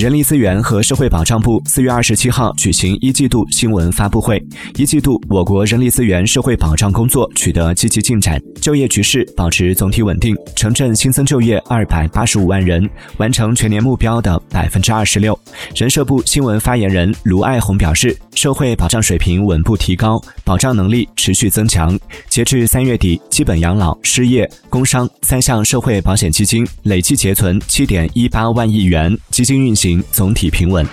人力资源和社会保障部四月二十七号举行一季度新闻发布会。一季度，我国人力资源社会保障工作取得积极进展，就业局势保持总体稳定，城镇新增就业二百八十五万人，完成全年目标的百分之二十六。人社部新闻发言人卢爱红表示，社会保障水平稳步提高，保障能力持续增强。截至三月底，基本养老、失业、工伤三项社会保险基金累计结存七点一八万亿元，基金运行总体平稳。